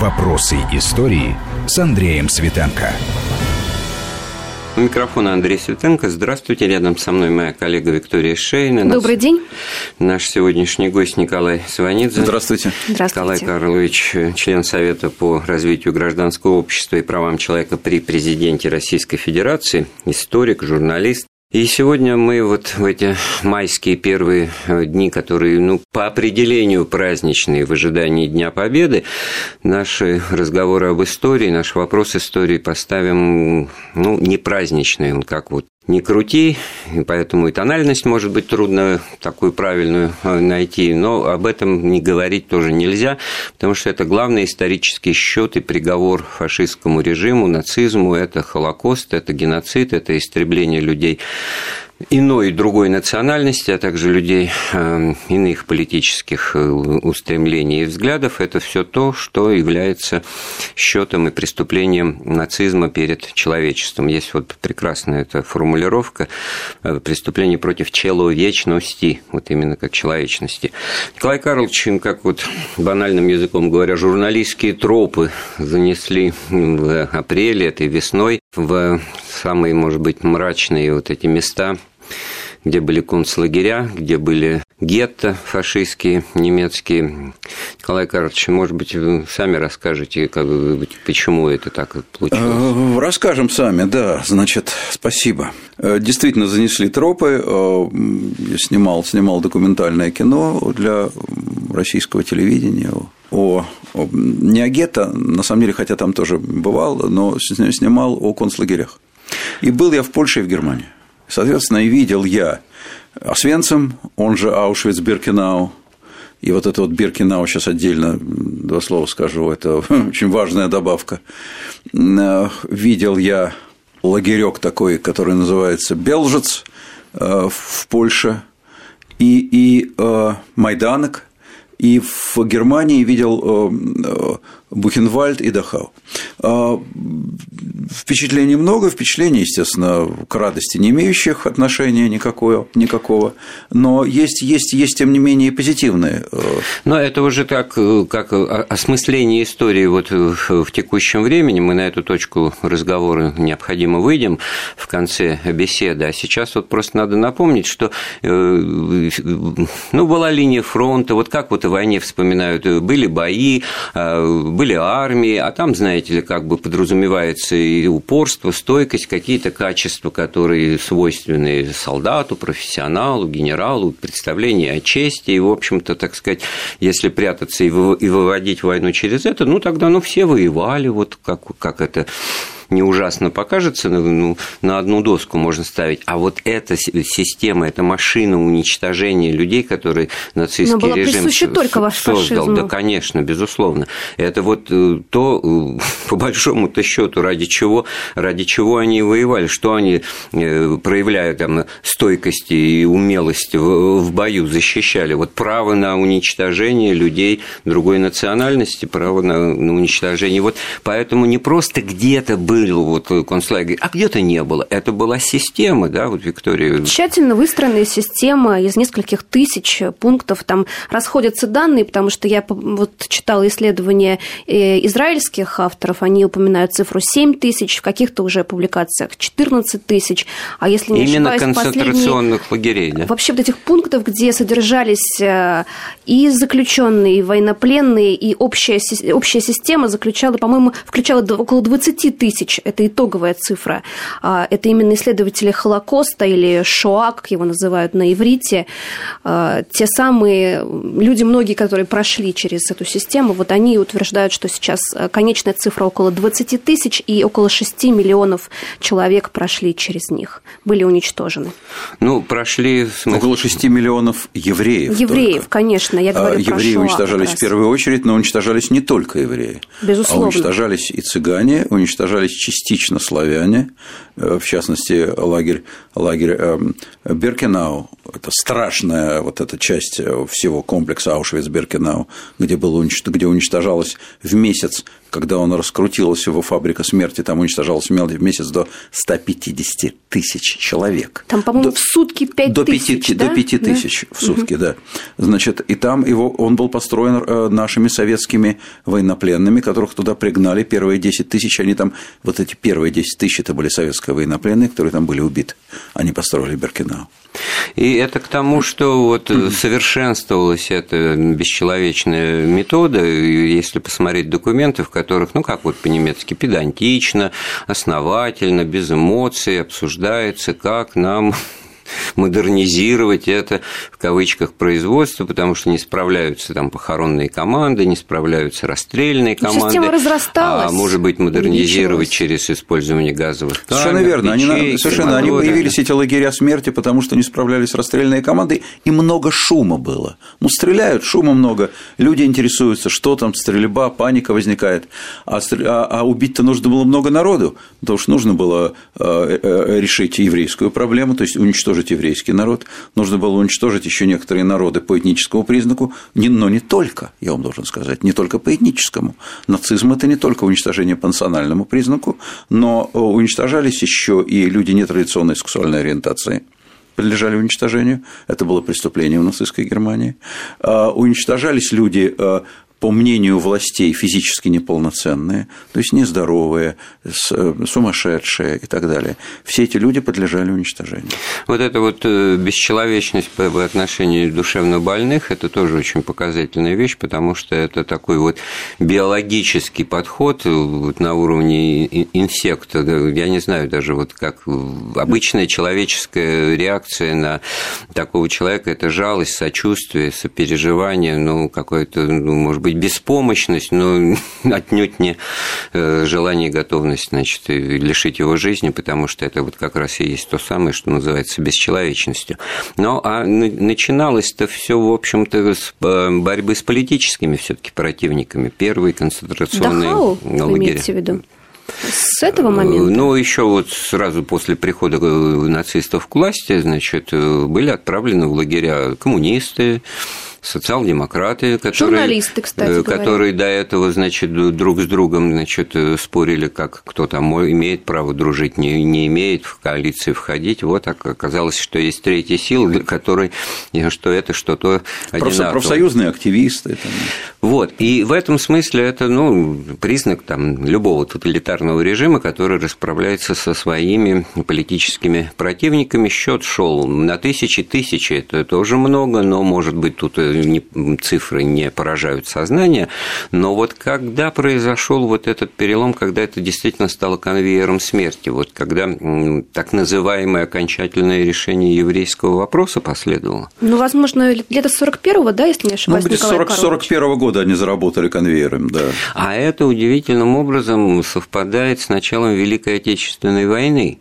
Вопросы истории с Андреем Светенко. У микрофона Андрей Светенко. Здравствуйте. Рядом со мной моя коллега Виктория Шейна. Добрый день. Наш сегодняшний гость Николай Сванидзе. Здравствуйте. Здравствуйте. Николай Карлович, член Совета по развитию гражданского общества и правам человека при президенте Российской Федерации, историк, журналист. И сегодня мы вот в эти майские первые э, дни, которые, ну, по определению праздничные в ожидании Дня Победы, наши разговоры об истории, наш вопрос истории поставим, ну, не праздничный, он как вот не крути, и поэтому и тональность может быть трудно такую правильную э, найти, но об этом не говорить тоже нельзя, потому что это главный исторический счет и приговор фашистскому режиму, нацизму, это Холокост, это геноцид, это истребление людей иной и другой национальности, а также людей э, иных политических э, устремлений и взглядов, это все то, что является счетом и преступлением нацизма перед человечеством. Есть вот прекрасная эта формулировка э, преступление против человечности, вот именно как человечности. Николай Карлович, как вот банальным языком говоря, журналистские тропы занесли в апреле этой весной в самые, может быть, мрачные вот эти места где были концлагеря, где были гетто фашистские, немецкие. Николай Карлович, может быть, вы сами расскажете, как, почему это так получилось? Э, расскажем сами, да. Значит, спасибо. Э, действительно, занесли тропы. Э, я снимал, снимал документальное кино для российского телевидения о, о не о гетто, на самом деле, хотя там тоже бывал, но снимал о концлагерях. И был я в Польше и в Германии. Соответственно, и видел я Освенцим, он же Аушвиц-Биркенау, и вот это вот Биркенау сейчас отдельно два слова скажу, это очень важная добавка. Видел я лагерек такой, который называется Белжец э, в Польше, и, и э, Майданок, и в Германии видел э, Бухенвальд и Дахау. А, впечатлений много, впечатлений, естественно, к радости не имеющих отношения никакого, никакого но есть, есть, есть, тем не менее, и позитивные. Э, но это уже так, как осмысление истории вот в текущем времени, мы на эту точку разговора необходимо выйдем в конце беседы, а сейчас вот просто надо напомнить, что э, ну, была линия фронта, вот как вот в войне вспоминают, были бои, а, были армии, а там, знаете как бы подразумевается и упорство, стойкость, какие-то качества, которые свойственны солдату, профессионалу, генералу, представление о чести, и, в общем-то, так сказать, если прятаться и выводить войну через это, ну, тогда, ну, все воевали, вот как, как это не ужасно покажется, ну, ну, на одну доску можно ставить. А вот эта система, эта машина уничтожения людей, которые нацистский Но была режим только ваш создал. Фашизму. Да, конечно, безусловно. Это вот э, то, э, по большому-то счету, ради чего, ради чего они воевали, что они, э, проявляя там стойкость и умелость в бою, защищали. Вот право на уничтожение людей другой национальности, право на, на уничтожение. Вот поэтому не просто где-то было был вот концлагерь, а где-то не было. Это была система, да, вот Виктория. Тщательно выстроенная система из нескольких тысяч пунктов. Там расходятся данные, потому что я вот читала исследования э, израильских авторов, они упоминают цифру 7 тысяч, в каких-то уже публикациях 14 тысяч. А если не Именно ошибаюсь, концентрационных лагерей, да? Вообще вот этих пунктов, где содержались э, и заключенные, и военнопленные, и общая, общая система заключала, по-моему, включала около 20 тысяч тысяч. Это итоговая цифра. А, это именно исследователи Холокоста или Шоа, как его называют на иврите. А, те самые люди, многие, которые прошли через эту систему, вот они утверждают, что сейчас конечная цифра около 20 тысяч и около 6 миллионов человек прошли через них, были уничтожены. Ну, прошли... Около 6 миллионов евреев. Евреев, только. конечно. Я говорю а, про евреи Шоа уничтожались в первую очередь, но уничтожались не только евреи. Безусловно. А уничтожались и цыгане, уничтожались частично славяне, э, в частности, лагерь, лагерь эм, Беркенау. Это страшная вот эта часть всего комплекса Аушвиц-Беркенау, где, было, где уничтожалось в месяц, когда он раскрутился, его фабрика смерти, там уничтожалось в месяц до 150 тысяч человек. Там, по-моему, в сутки 5 до тысяч, 5, да? До 5 тысяч да? в сутки, угу. да. Значит, и там его, он был построен э, нашими советскими военнопленными, которых туда пригнали. Первые 10 тысяч, они там, вот эти первые 10 тысяч, это были советские военнопленные, которые там были убиты. Они построили Беркинау. И это к тому, что вот совершенствовалась эта бесчеловечная метода, если посмотреть документы, в которых, ну как вот по-немецки, педантично, основательно, без эмоций обсуждается, как нам модернизировать это в кавычках производство, потому что не справляются там похоронные команды, не справляются расстрельные команды. Система разрасталась. А может быть модернизировать через использование газовых камер, Совершенно верно. Печей, они, совершенно, они появились эти лагеря смерти, потому что не справлялись расстрельные команды, и много шума было. Ну, стреляют, шума много, люди интересуются, что там, стрельба, паника возникает. А, а, а убить-то нужно было много народу, потому что нужно было э, э, решить еврейскую проблему, то есть уничтожить уничтожить еврейский народ, нужно было уничтожить еще некоторые народы по этническому признаку, но не только, я вам должен сказать, не только по этническому. Нацизм – это не только уничтожение по национальному признаку, но уничтожались еще и люди нетрадиционной сексуальной ориентации, подлежали уничтожению. Это было преступление в нацистской Германии. А, уничтожались люди а, по мнению властей, физически неполноценные, то есть нездоровые, сумасшедшие и так далее. Все эти люди подлежали уничтожению. Вот эта вот э, бесчеловечность по отношению душевно больных – это тоже очень показательная вещь, потому что это такой вот биологический подход э, вот на уровне инсекта. Я не знаю даже вот как обычная человеческая реакция на такого человека – это жалость, сочувствие, сопереживание, ну, какое-то, ну, может быть, быть, беспомощность, но отнюдь не э, желание и готовность, значит, лишить его жизни, потому что это вот как раз и есть то самое, что называется бесчеловечностью. Но а начиналось-то все, в общем-то, с э, борьбы с политическими все-таки противниками. Первые концентрационные Дахау, лагеря. Вы имеете в виду? С этого момента? Ну, еще вот сразу после прихода нацистов к власти, значит, были отправлены в лагеря коммунисты, социал-демократы, которые, Журналисты, кстати которые до этого, значит, друг с другом, значит, спорили, как кто там имеет право дружить, не, не имеет в коалиции входить. Вот оказалось, что есть третья сила, для которой что это, что то одинаково. Профсоюзные активисты. Это... Вот, и в этом смысле это, ну, признак там любого тоталитарного режима, который расправляется со своими политическими противниками. Счет шел на тысячи, тысячи, это тоже много, но, может быть, тут цифры не поражают сознание, но вот когда произошел вот этот перелом, когда это действительно стало конвейером смерти, вот когда так называемое окончательное решение еврейского вопроса последовало? Ну, возможно, лето 41-го, да, если не ошибаюсь, Ну, 40, 41 года они заработали конвейером, да. А это удивительным образом совпадает с началом Великой Отечественной войны.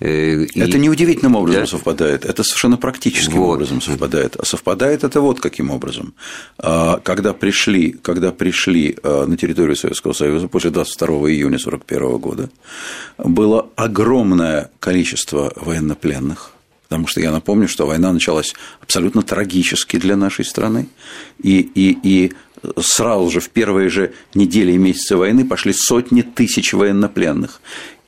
Э, это и... неудивительным образом да? совпадает, это совершенно практическим вот. образом совпадает. А совпадает это вот каким образом. А, когда пришли, когда пришли а, на территорию Советского Союза после 22 июня 1941 года, было огромное количество военнопленных, потому что я напомню, что война началась абсолютно трагически для нашей страны, и, и, и сразу же в первые же недели и месяцы войны пошли сотни тысяч военнопленных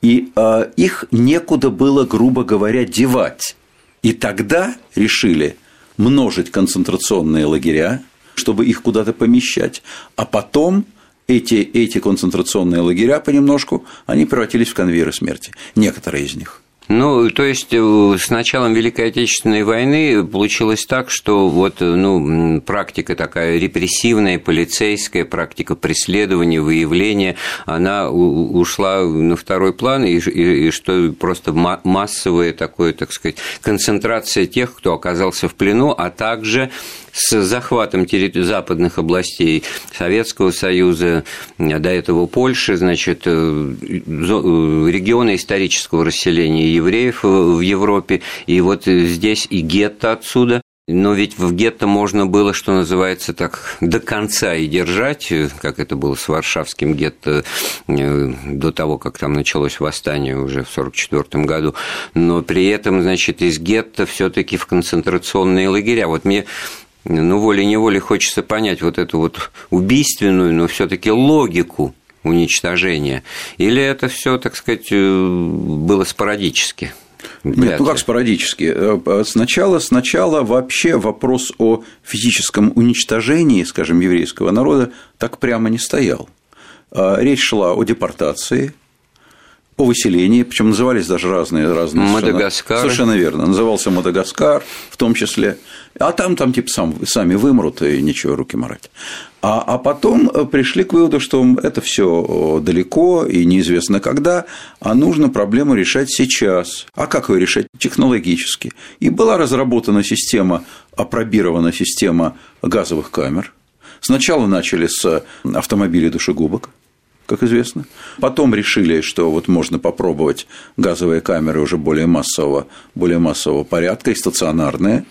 и э, их некуда было, грубо говоря, девать. И тогда решили множить концентрационные лагеря, чтобы их куда-то помещать, а потом эти, эти концентрационные лагеря понемножку, они превратились в конвейеры смерти, некоторые из них. Ну, то есть э, с началом Великой Отечественной войны получилось так, что вот э, ну, практика такая репрессивная, полицейская, практика преследования, выявления, она ушла на второй план, и, и, и что просто массовая такое, так сказать, концентрация тех, кто оказался в плену, а также с захватом западных областей Советского Союза, до этого Польши, значит, э, региона исторического расселения евреев в Европе, и вот здесь и гетто отсюда, Но ведь в гетто можно было, что называется, так до конца и держать, как это было с Варшавским гетто э, до того, как там началось восстание уже в 1944 году. Но при этом, значит, из гетто все таки в концентрационные лагеря. Вот мне ну, волей-неволей хочется понять вот эту вот убийственную, но все таки логику уничтожения. Или это все, так сказать, э, было спорадически? Нет, ну как спорадически. Э, сначала, сначала вообще вопрос о физическом уничтожении, скажем, еврейского народа так прямо не стоял. Речь шла о депортации, о выселении, причем назывались даже разные разные. Мадагаскар. Совершенно, совершенно верно. Назывался Мадагаскар, в том числе. А там, там типа сам, сами вымрут и ничего руки марать. А, а потом пришли к выводу, что это все далеко и неизвестно когда, а нужно проблему решать сейчас. А как ее решать? Технологически. И была разработана система, опробирована система газовых камер. Сначала начали с автомобилей душегубок, как известно. Потом решили, что вот можно попробовать газовые камеры уже более массового, более массового порядка и стационарные.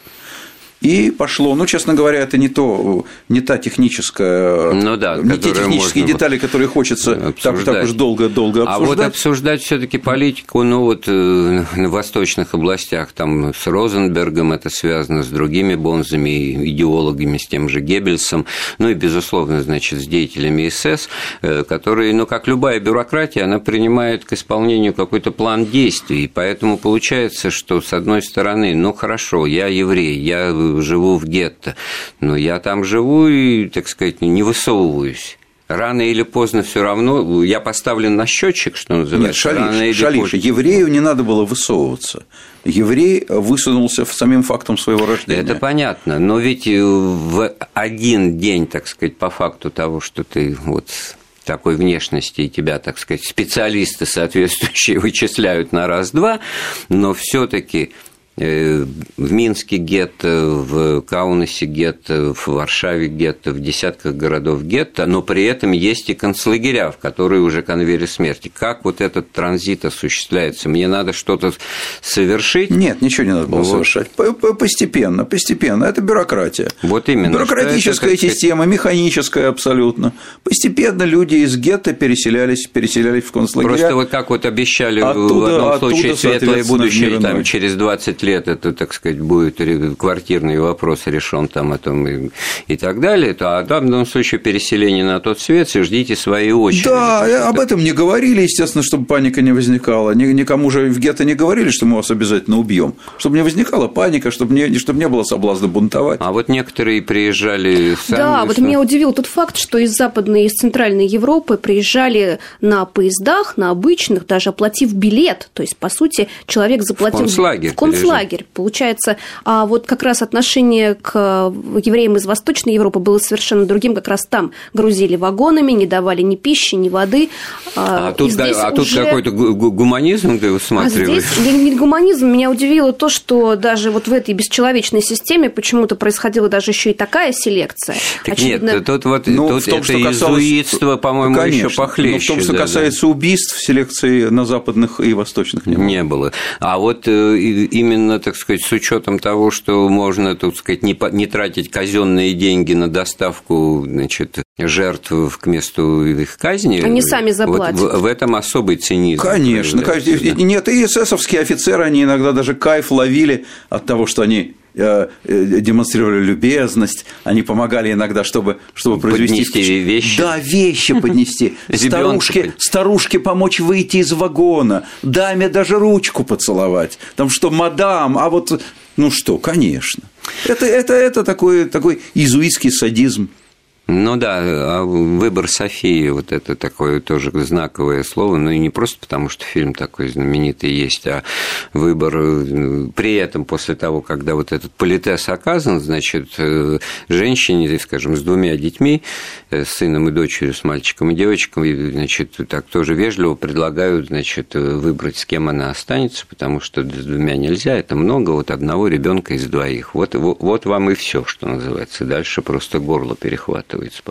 И пошло, ну, честно говоря, это не то, не та техническая, ну, да, не те технические детали, которые хочется так, так уж долго-долго обсуждать. А вот обсуждать. все таки политику, ну, вот э, на восточных областях, там с Розенбергом это связано, с другими бонзами, идеологами, с тем же Геббельсом, ну и, безусловно, значит, с деятелями СС, э, которые, ну, как любая бюрократия, она принимает к исполнению какой-то план действий, и поэтому получается, что, с одной стороны, ну, хорошо, я еврей, я живу в гетто, но я там живу и, так сказать, не высовываюсь рано или поздно все равно я поставлен на счетчик, что называется. Нет, шалиш, рано или шалиш. Поздно. Еврею не надо было высовываться. Еврей высунулся самим фактом своего рождения. Это понятно, но ведь в один день, так сказать, по факту того, что ты вот такой внешности, и тебя, так сказать, специалисты соответствующие вычисляют на раз-два, но все-таки Э, в Минске гетто, в Каунасе гетто, в Варшаве гетто, в десятках городов гетто, но при этом есть и концлагеря, в которые уже конвейер смерти. Как вот этот транзит осуществляется? Мне надо что-то совершить? Нет, ничего не надо было вот. совершать. Постепенно, постепенно. Это бюрократия. Вот именно. Бюрократическая это, система, механическая абсолютно. Постепенно люди из гетто переселялись, переселялись в концлагеря. Просто вот как вот обещали оттуда, в одном случае светлое будущее там, через 20 лет это, так сказать, будет квартирный вопрос решен там этом и, и так далее, то а в данном случае переселение на тот свет, ждите своей очереди. Да, об этом не говорили, естественно, чтобы паника не возникала. Никому же в гетто не говорили, что мы вас обязательно убьем. Чтобы не возникала паника, чтобы не, чтобы не было соблазна бунтовать. А вот некоторые приезжали сами. Да, вот меня удивил тот факт, что из Западной и из Центральной Европы приезжали на поездах, на обычных, даже оплатив билет. То есть, по сути, человек заплатил... В концлагерь. В концлагерь лагерь. Получается, а вот как раз отношение к евреям из Восточной Европы было совершенно другим. Как раз там грузили вагонами, не давали ни пищи, ни воды. А, а тут, да, а тут уже... какой-то гуманизм ты усматриваешь? А здесь не гуманизм. Меня удивило то, что даже вот в этой бесчеловечной системе почему-то происходила даже еще и такая селекция. Так Очевидно... нет, тут вот ну, тут в том, это что касалось... изуитство, по-моему, Конечно. еще похлеще. Но в том, что да, касается да. убийств, селекции на западных и восточных не было. Не было. А вот э, именно именно, так сказать, с учетом того, что можно, так сказать, не, не тратить казенные деньги на доставку значит, жертв к месту их казни. Они сами заплатят. Вот в, в этом особый цинизм. Конечно, конечно. Нет, и эсэсовские офицеры, они иногда даже кайф ловили от того, что они Э, э, демонстрировали любезность, они помогали иногда, чтобы, чтобы произвести... Поднести вещи. Да, вещи поднести. Старушке, старушке помочь выйти из вагона, даме даже ручку поцеловать. Там что, мадам, а вот... Ну что, конечно. Это, это, это такой, такой изуитский садизм. Ну да, а выбор Софии, вот это такое тоже знаковое слово, ну и не просто потому, что фильм такой знаменитый есть, а выбор э, при этом после того, когда вот этот политес оказан, значит, э, женщине, скажем, с двумя детьми, э, с сыном и дочерью, с мальчиком и девочкой, значит, так тоже вежливо предлагают, значит, выбрать, с кем она останется, потому что с двумя нельзя, это много, вот одного ребенка из двоих. Вот, вот, вам и все, что называется. Дальше просто горло перехватывает захватывается.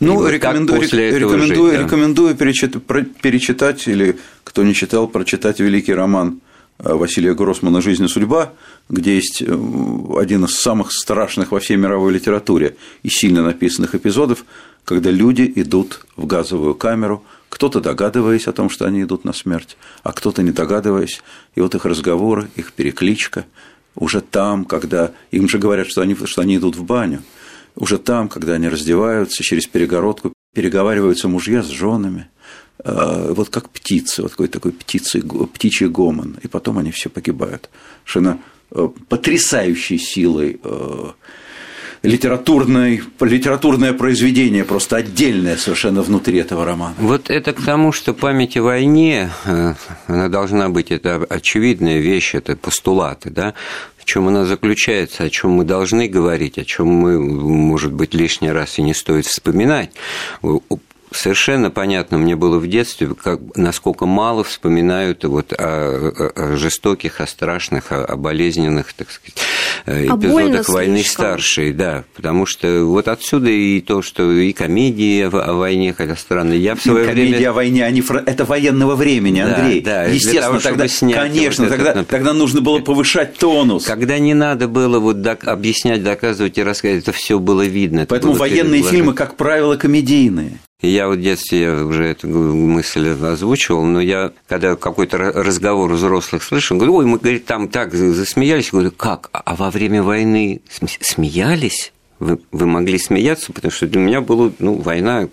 Ну, рекомендую, рекомендую, жить, да? рекомендую перечитать, перечитать, или кто не читал, прочитать великий роман Василия Гроссмана «Жизнь и судьба», где есть один из самых страшных во всей мировой литературе и сильно написанных эпизодов, когда люди идут в газовую камеру, кто-то догадываясь о том, что они идут на смерть, а кто-то не догадываясь, и вот их разговоры, их перекличка, уже там, когда им же говорят, что они, что они идут в баню, уже там, когда они раздеваются, через перегородку переговариваются мужья с женами, э, вот как птицы, вот какой такой птицы, птичий гомон, и потом они все погибают. Совершенно э, потрясающей силой э, литературное, литературное произведение, просто отдельное совершенно внутри этого романа. Вот это к тому, что память о войне, э, она должна быть, это очевидная вещь, это постулаты, да, чем она заключается, о чем мы должны говорить, о чем мы, может быть, лишний раз и не стоит вспоминать совершенно понятно мне было в детстве, как, насколько мало вспоминают вот о, о жестоких, о страшных, о, о болезненных, так сказать, э, а эпизодах войны слишком. старшей, да, потому что вот отсюда и то, что и комедии о, о войне, хотя странно, я в свое комедии время... Комедии о войне, они это военного времени, Андрей. Да, да Естественно, того, тогда, снять конечно, вот тогда, этот... тогда нужно было повышать тонус. Когда не надо было вот док- объяснять, доказывать и рассказывать, это все было видно. Поэтому военные фильмы, как правило, комедийные. Я вот в детстве я уже эту мысль озвучивал, но я, когда какой-то разговор взрослых слышал, говорю, ой, мы, говорит, там так засмеялись. говорю, как? А во время войны смеялись? Вы, вы могли смеяться, потому что для меня была ну, война,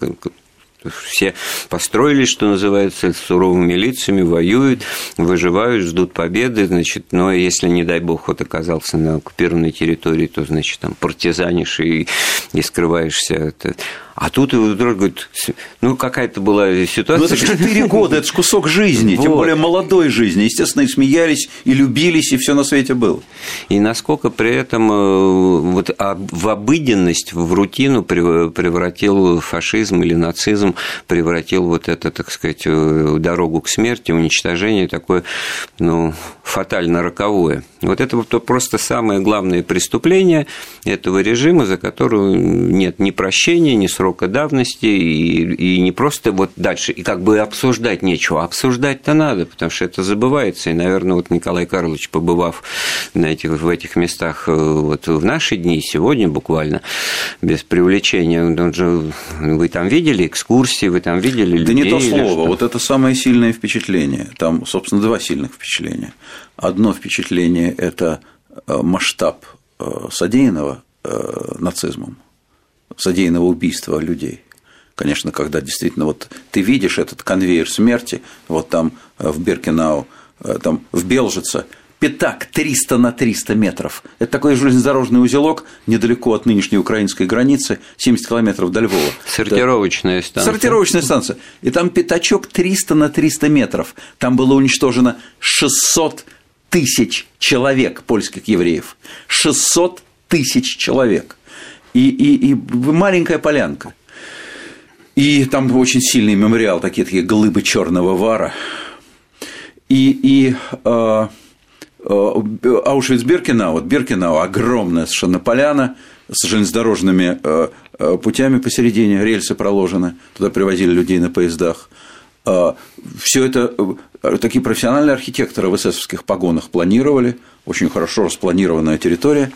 все построились, что называется, суровыми лицами, воюют, выживают, ждут победы, значит, но если, не дай бог, вот оказался на оккупированной территории, то, значит, там партизанишь и, и скрываешься. Это... А тут его вдруг говорит, ну, какая-то была ситуация. Ну, это же 4 года, это же кусок жизни, вот. тем более молодой жизни. Естественно, и смеялись, и любились, и все на свете было. И насколько при этом э, вот в обыденность, в рутину превратил фашизм или нацизм, превратил вот это, так сказать, э, дорогу к смерти, уничтожение такое, ну, фатально роковое. Вот это вот просто самое главное преступление этого режима, за которое нет ни прощения, ни срока давности, и, и не просто вот дальше, и как бы обсуждать нечего, обсуждать-то надо, потому что это забывается, и, наверное, вот Николай Карлович, побывав на этих, в этих местах э, вот в наши дни, сегодня буквально, без привлечения, он же, вы там видели экскурсии, вы там видели людей? Да не то слово, вот это самое сильное впечатление, там, собственно, два сильных впечатления. Одно впечатление – это э, масштаб э, содеянного нацизмом, содеянного убийства людей. Конечно, когда действительно вот ты видишь этот конвейер смерти, вот там в Беркинау, там в Белжице, пятак 300 на 300 метров. Это такой железнодорожный узелок недалеко от нынешней украинской границы, 70 километров до Львова. Сортировочная станция. Сортировочная станция. И там пятачок 300 на 300 метров. Там было уничтожено 600 тысяч человек польских евреев. 600 тысяч человек. И, и, и маленькая полянка. И там очень сильный мемориал, такие, такие глыбы черного вара. И, и э, э, Аушвиц-Биркенау, вот Биркенау, огромная совершенно поляна с железнодорожными э, э, путями посередине, рельсы проложены, туда привозили людей на поездах. Э, Все это такие профессиональные архитекторы в эсэсовских погонах планировали, очень хорошо распланированная территория,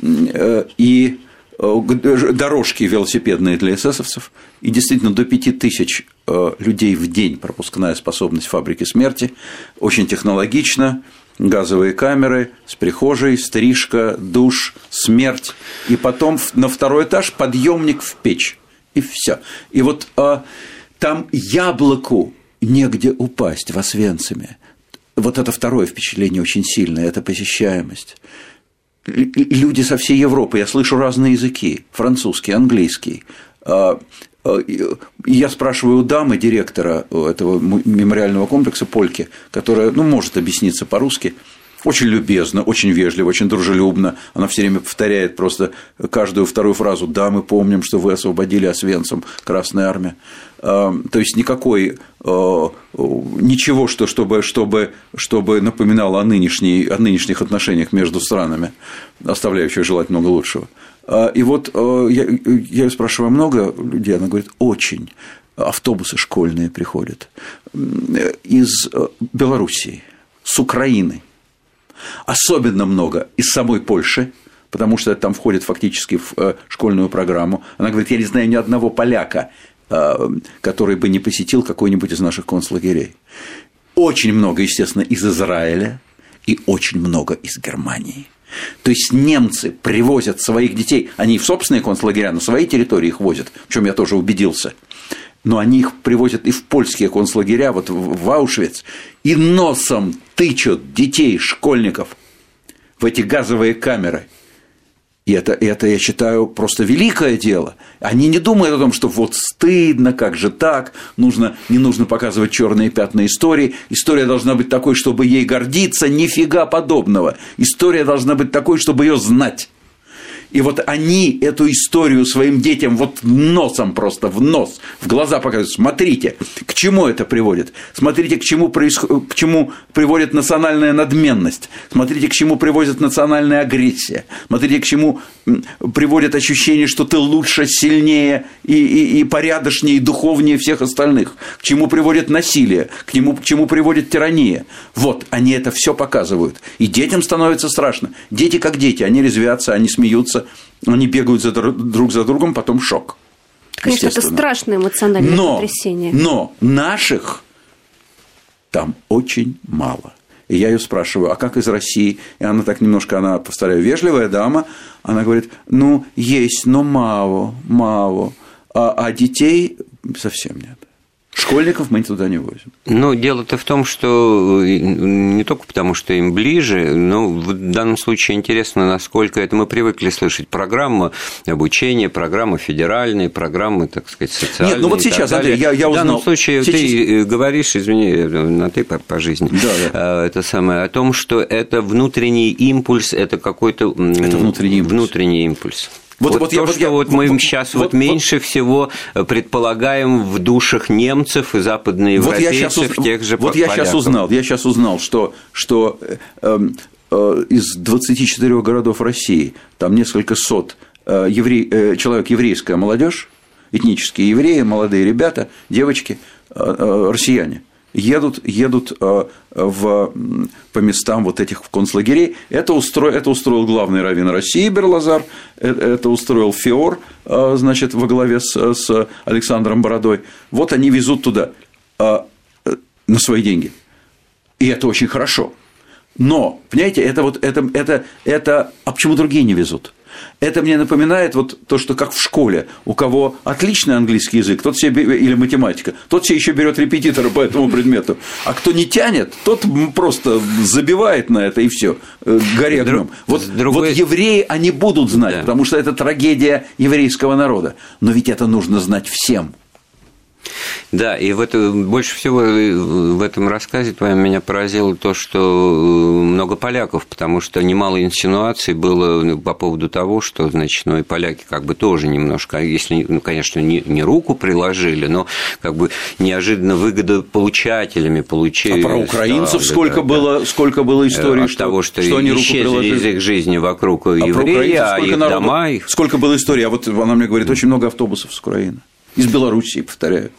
э, и э, дорожки велосипедные для эсэсовцев, и действительно до 5000 э, людей в день пропускная способность фабрики смерти, очень технологично, газовые камеры с прихожей, стрижка, душ, смерть, и потом на второй этаж подъемник в печь, и все. И вот там яблоку негде упасть в Освенциме. Вот это второе впечатление очень сильное, это посещаемость. Люди со всей Европы, я слышу разные языки, французский, английский. А, а, я спрашиваю у дамы, директора этого мемориального комплекса Польки, которая ну, может объясниться по-русски, очень любезно, очень вежливо, очень дружелюбно. Она все время повторяет просто каждую вторую фразу «Да, мы помним, что вы освободили Освенцим, Красная Армия». А, то есть никакой а, ничего, что, чтобы, чтобы, чтобы напоминало о, нынешней, о нынешних отношениях между странами, оставляющих желать много лучшего. А, и вот я, я спрашиваю, много людей? Она говорит, очень. Автобусы школьные приходят из Белоруссии – с Украины. Особенно много из самой Польши, потому что это там входит фактически в э, школьную программу. Она говорит, я не знаю ни одного поляка, э, который бы не посетил какой-нибудь из наших концлагерей. Очень много, естественно, из Израиля и очень много из Германии. То есть немцы привозят своих детей, они в собственные концлагеря, на своей территории их возят, в чем я тоже убедился. Но они их привозят и в польские концлагеря, вот в Аушвиц, и носом тычут детей, школьников в эти газовые камеры – и это, это, я считаю, просто великое дело. Они не думают о том, что вот стыдно, как же так, нужно, не нужно показывать черные пятна истории. История должна быть такой, чтобы ей гордиться, нифига подобного. История должна быть такой, чтобы ее знать. И вот они эту историю своим детям вот носом просто в нос, в глаза показывают. Смотрите, к чему это приводит. Смотрите, к чему, происход... к чему приводит национальная надменность. Смотрите, к чему приводит национальная агрессия. Смотрите, к чему приводит ощущение, что ты лучше, сильнее и, и, и порядочнее, и духовнее всех остальных. К чему приводит насилие, к, нему, к чему приводит тирания. Вот, они это все показывают. И детям становится страшно. Дети как дети, они резвятся, они смеются, они бегают за, друг за другом, потом шок. Конечно, это страшное эмоциональное но, потрясение. Но наших там очень мало. И я ее спрашиваю, а как из России? И она так немножко, она, повторяю, вежливая дама, она говорит, ну, есть, но мало, мало. А, а детей совсем нет. Школьников мы туда не возим. Ну, дело-то в том, что э, не только потому, что им ближе, но в данном случае интересно, насколько это мы привыкли слышать. Программа обучения, программы федеральные, программы, так сказать, социальные. Нет, ну вот сейчас, Андрей, я, я узнал. В данном случае сейчас... ты э, говоришь, извини, на ты по, по жизни, да, да. А, это самое, о том, что это внутренний импульс, это какой-то... Это внутренний импульс. Внутренний импульс. Вот, вот, вот то, я, что я, вот мы вот, сейчас вот, вот меньше вот, всего предполагаем в душах немцев и западноевропейцев, вот я тех же Вот я сейчас узнал, я сейчас узнал, что, что э, эм, э, из 24 городов России там несколько сот э, еврей, э, человек еврейская молодежь, этнические евреи, молодые ребята, девочки, э, э, россияне – едут, едут э, в, по местам вот этих концлагерей. Это, устро, это устроил главный раввин России Берлазар, э, это устроил Феор, э, значит, во главе с, с Александром Бородой. Вот они везут туда на свои деньги. И это очень хорошо. Но, понимаете, это вот это, это, это, а почему другие не везут? Это мне напоминает вот то, что как в школе, у кого отличный английский язык, тот себе, или математика, тот себе еще берет репетитора по этому предмету, а кто не тянет, тот просто забивает на это и все, э, горе огнем. Вот, другой... вот евреи они будут знать, да. потому что это трагедия еврейского народа, но ведь это нужно знать всем. Да, и в это, больше всего в этом рассказе твоем меня поразило то, что э, много поляков, потому что немало инсинуаций было ну, по поводу того, что, значит, ну и поляки как бы тоже немножко, если, ну, конечно, не, не руку приложили, но как бы неожиданно выгодополучателями получили. А про украинцев стало, сколько, да, было, да. сколько было историй, От что, того, что, что они исчезли из их жизни вокруг а евреи, а их народу, дома... Их... Сколько было историй, а вот она мне говорит, очень много автобусов с Украины. Из Белоруссии, повторяю.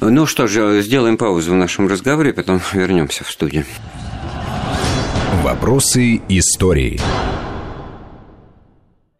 Ну что же, сделаем паузу в нашем разговоре, потом вернемся в студию. Вопросы истории.